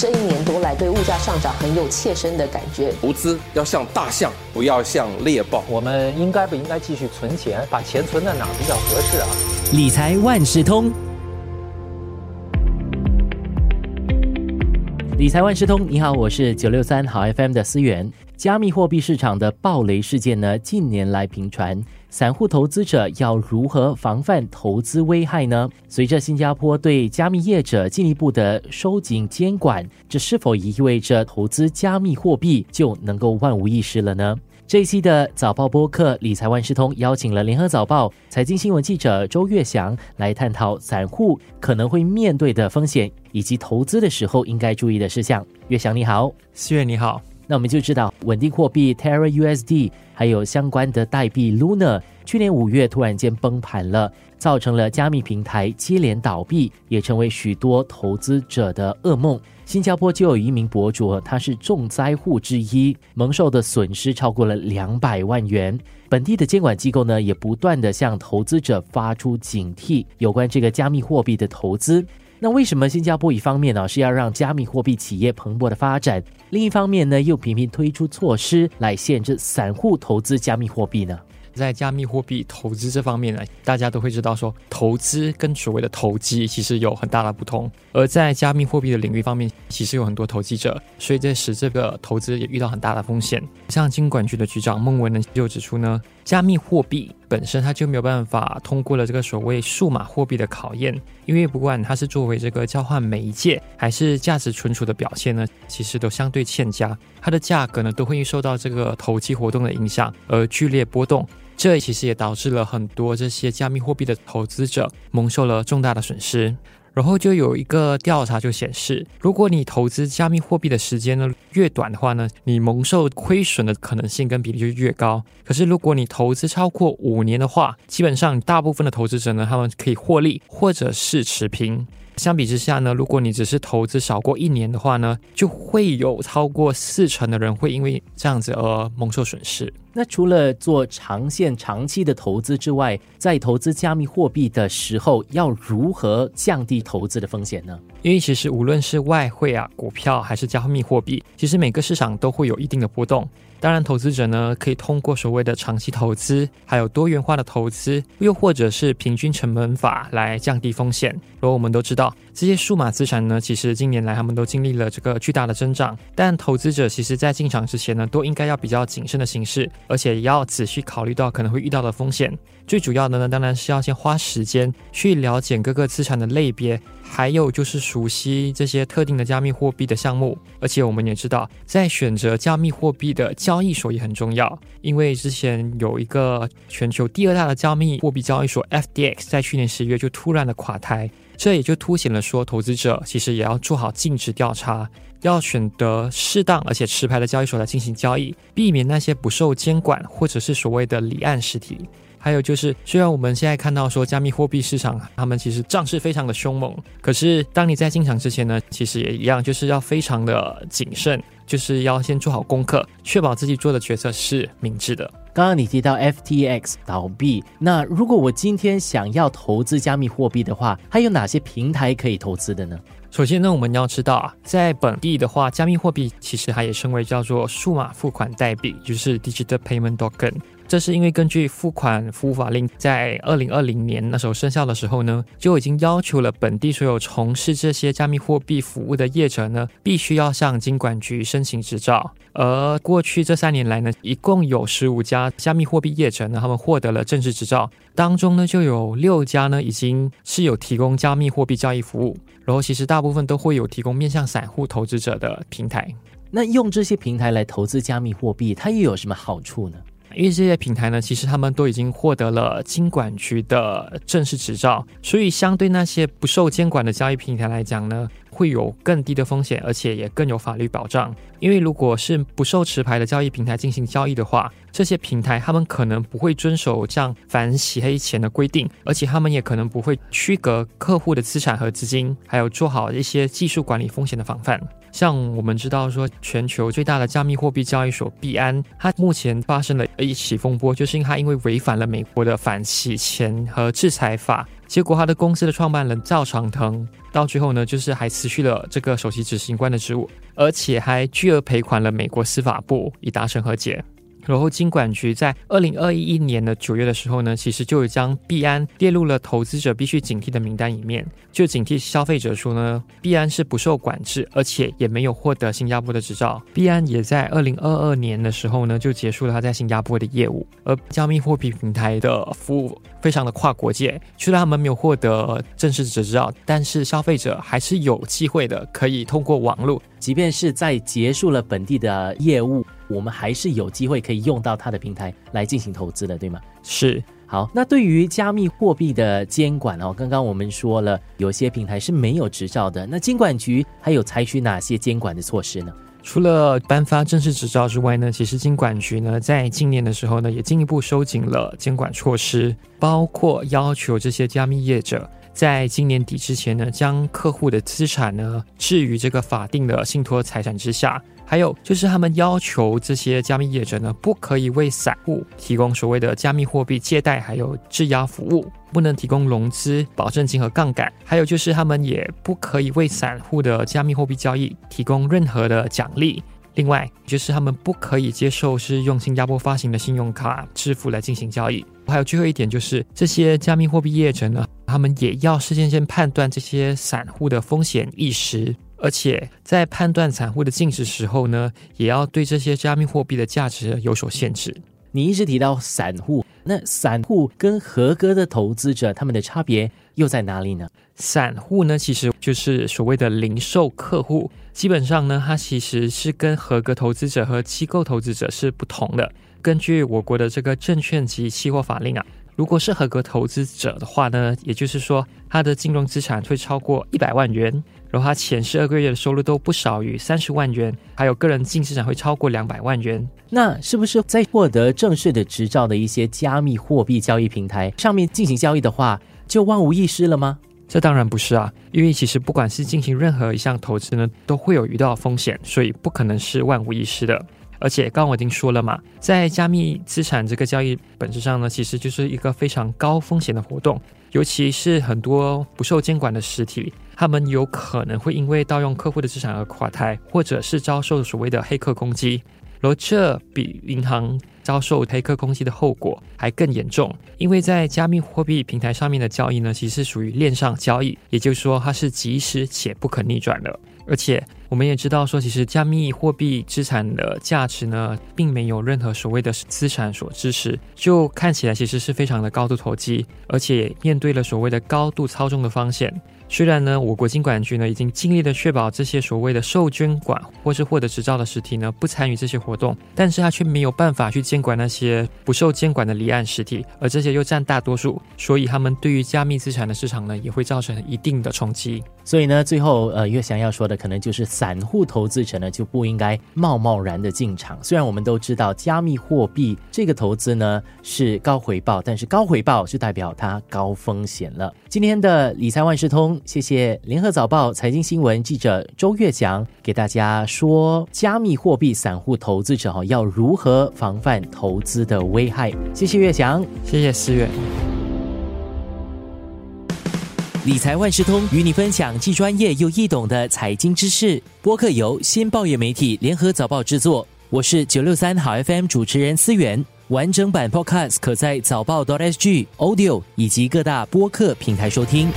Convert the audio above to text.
这一年多来对物价上涨很有切身的感觉。投资要像大象，不要像猎豹。我们应该不应该继续存钱？把钱存在哪比较合适啊？理财万事通，理财万事通，你好，我是九六三好 FM 的思源。加密货币市场的暴雷事件呢，近年来频传，散户投资者要如何防范投资危害呢？随着新加坡对加密业者进一步的收紧监管，这是否意味着投资加密货币就能够万无一失了呢？这一期的早报播客理财万事通邀请了联合早报财经新闻记者周月祥来探讨散户可能会面对的风险，以及投资的时候应该注意的事项。月祥你好，四月你好。那我们就知道，稳定货币 Terra USD 还有相关的代币 Luna，去年五月突然间崩盘了，造成了加密平台接连倒闭，也成为许多投资者的噩梦。新加坡就有一名博主，他是重灾户之一，蒙受的损失超过了两百万元。本地的监管机构呢，也不断的向投资者发出警惕，有关这个加密货币的投资。那为什么新加坡一方面呢是要让加密货币企业蓬勃的发展，另一方面呢又频频推出措施来限制散户投资加密货币呢？在加密货币投资这方面呢，大家都会知道说，投资跟所谓的投机其实有很大的不同。而在加密货币的领域方面，其实有很多投机者，所以这使这个投资也遇到很大的风险。像金管局的局长孟文呢就指出呢，加密货币本身它就没有办法通过了这个所谓数码货币的考验，因为不管它是作为这个交换媒介，还是价值存储的表现呢，其实都相对欠佳，它的价格呢都会受到这个投机活动的影响而剧烈波动。这其实也导致了很多这些加密货币的投资者蒙受了重大的损失。然后就有一个调查就显示，如果你投资加密货币的时间呢越短的话呢，你蒙受亏损的可能性跟比例就越高。可是如果你投资超过五年的话，基本上大部分的投资者呢，他们可以获利或者是持平。相比之下呢，如果你只是投资少过一年的话呢，就会有超过四成的人会因为这样子而蒙受损失。那除了做长线、长期的投资之外，在投资加密货币的时候，要如何降低投资的风险呢？因为其实无论是外汇啊、股票还是加密货币，其实每个市场都会有一定的波动。当然，投资者呢可以通过所谓的长期投资，还有多元化的投资，又或者是平均成本法来降低风险。然后我们都知道，这些数码资产呢，其实近年来他们都经历了这个巨大的增长。但投资者其实在进场之前呢，都应该要比较谨慎的形式，而且也要仔细考虑到可能会遇到的风险。最主要的呢，当然是要先花时间去了解各个资产的类别。还有就是熟悉这些特定的加密货币的项目，而且我们也知道，在选择加密货币的交易所也很重要，因为之前有一个全球第二大的加密货币交易所 FDX 在去年十一月就突然的垮台，这也就凸显了说，投资者其实也要做好尽职调查，要选择适当而且持牌的交易所来进行交易，避免那些不受监管或者是所谓的离岸实体。还有就是，虽然我们现在看到说加密货币市场，他们其实涨势非常的凶猛，可是当你在进场之前呢，其实也一样，就是要非常的谨慎，就是要先做好功课，确保自己做的决策是明智的。刚刚你提到 FTX 倒闭，那如果我今天想要投资加密货币的话，还有哪些平台可以投资的呢？首先呢，我们要知道啊，在本地的话，加密货币其实它也称为叫做数码付款代币，就是 Digital Payment Token。这是因为根据付款服务法令，在二零二零年那时候生效的时候呢，就已经要求了本地所有从事这些加密货币服务的业者呢，必须要向金管局申请执照。而过去这三年来呢，一共有十五家加密货币业者呢，他们获得了正式执照，当中呢就有六家呢已经是有提供加密货币交易服务，然后其实大部分都会有提供面向散户投资者的平台。那用这些平台来投资加密货币，它又有什么好处呢？因为这些平台呢，其实他们都已经获得了金管局的正式执照，所以相对那些不受监管的交易平台来讲呢，会有更低的风险，而且也更有法律保障。因为如果是不受持牌的交易平台进行交易的话，这些平台他们可能不会遵守像反洗黑钱的规定，而且他们也可能不会区隔客户的资产和资金，还有做好一些技术管理风险的防范。像我们知道说，全球最大的加密货币交易所币安，它目前发生了一起风波，就是因它因为违反了美国的反洗钱和制裁法。结果他的公司的创办人赵长腾到最后呢，就是还辞去了这个首席执行官的职务，而且还巨额赔款了美国司法部，以达成和解。然后，金管局在二零二一年的九月的时候呢，其实就有将币安列入了投资者必须警惕的名单里面，就警惕消费者说呢，币安是不受管制，而且也没有获得新加坡的执照。币安也在二零二二年的时候呢，就结束了他在新加坡的业务。而加密货币平台的服务非常的跨国界，虽然他们没有获得正式执照，但是消费者还是有机会的，可以通过网络，即便是在结束了本地的业务。我们还是有机会可以用到它的平台来进行投资的，对吗？是。好，那对于加密货币的监管哦，刚刚我们说了，有些平台是没有执照的，那监管局还有采取哪些监管的措施呢？除了颁发正式执照之外呢，其实监管局呢在今年的时候呢，也进一步收紧了监管措施，包括要求这些加密业者在今年底之前呢，将客户的资产呢置于这个法定的信托财产之下。还有就是，他们要求这些加密业者呢，不可以为散户提供所谓的加密货币借贷，还有质押服务，不能提供融资、保证金和杠杆。还有就是，他们也不可以为散户的加密货币交易提供任何的奖励。另外，就是他们不可以接受是用新加坡发行的信用卡支付来进行交易。还有最后一点就是，这些加密货币业者呢，他们也要事先先判断这些散户的风险意识。而且在判断散户的净值时候呢，也要对这些加密货币的价值有所限制。你一直提到散户，那散户跟合格的投资者他们的差别又在哪里呢？散户呢，其实就是所谓的零售客户，基本上呢，它其实是跟合格投资者和机构投资者是不同的。根据我国的这个证券及期货法令啊。如果是合格投资者的话呢，也就是说他的金融资产会超过一百万元，然后他前十二个月的收入都不少于三十万元，还有个人净资产会超过两百万元。那是不是在获得正式的执照的一些加密货币交易平台上面进行交易的话，就万无一失了吗？这当然不是啊，因为其实不管是进行任何一项投资呢，都会有遇到风险，所以不可能是万无一失的。而且刚刚我已经说了嘛，在加密资产这个交易本质上呢，其实就是一个非常高风险的活动，尤其是很多不受监管的实体，他们有可能会因为盗用客户的资产而垮台，或者是遭受所谓的黑客攻击，而这比银行遭受黑客攻击的后果还更严重，因为在加密货币平台上面的交易呢，其实属于链上交易，也就是说它是即时且不可逆转的，而且。我们也知道，说其实加密货币资产的价值呢，并没有任何所谓的资产所支持，就看起来其实是非常的高度投机，而且面对了所谓的高度操纵的风险。虽然呢，我国金管局呢已经尽力的确保这些所谓的受监管或是获得执照的实体呢不参与这些活动，但是他却没有办法去监管那些不受监管的离岸实体，而这些又占大多数，所以他们对于加密资产的市场呢也会造成一定的冲击。所以呢，最后呃，岳翔要说的可能就是散户投资者呢就不应该贸贸然的进场。虽然我们都知道加密货币这个投资呢是高回报，但是高回报就代表它高风险了。今天的理财万事通。谢谢联合早报财经新闻记者周月祥给大家说，加密货币散户投资者哈要如何防范投资的危害。谢谢月祥，谢谢思月。理财万事通与你分享既专业又易懂的财经知识。播客由新报业媒体联合早报制作，我是九六三好 FM 主持人思源。完整版 Podcast 可在早报 .sg Audio 以及各大播客平台收听。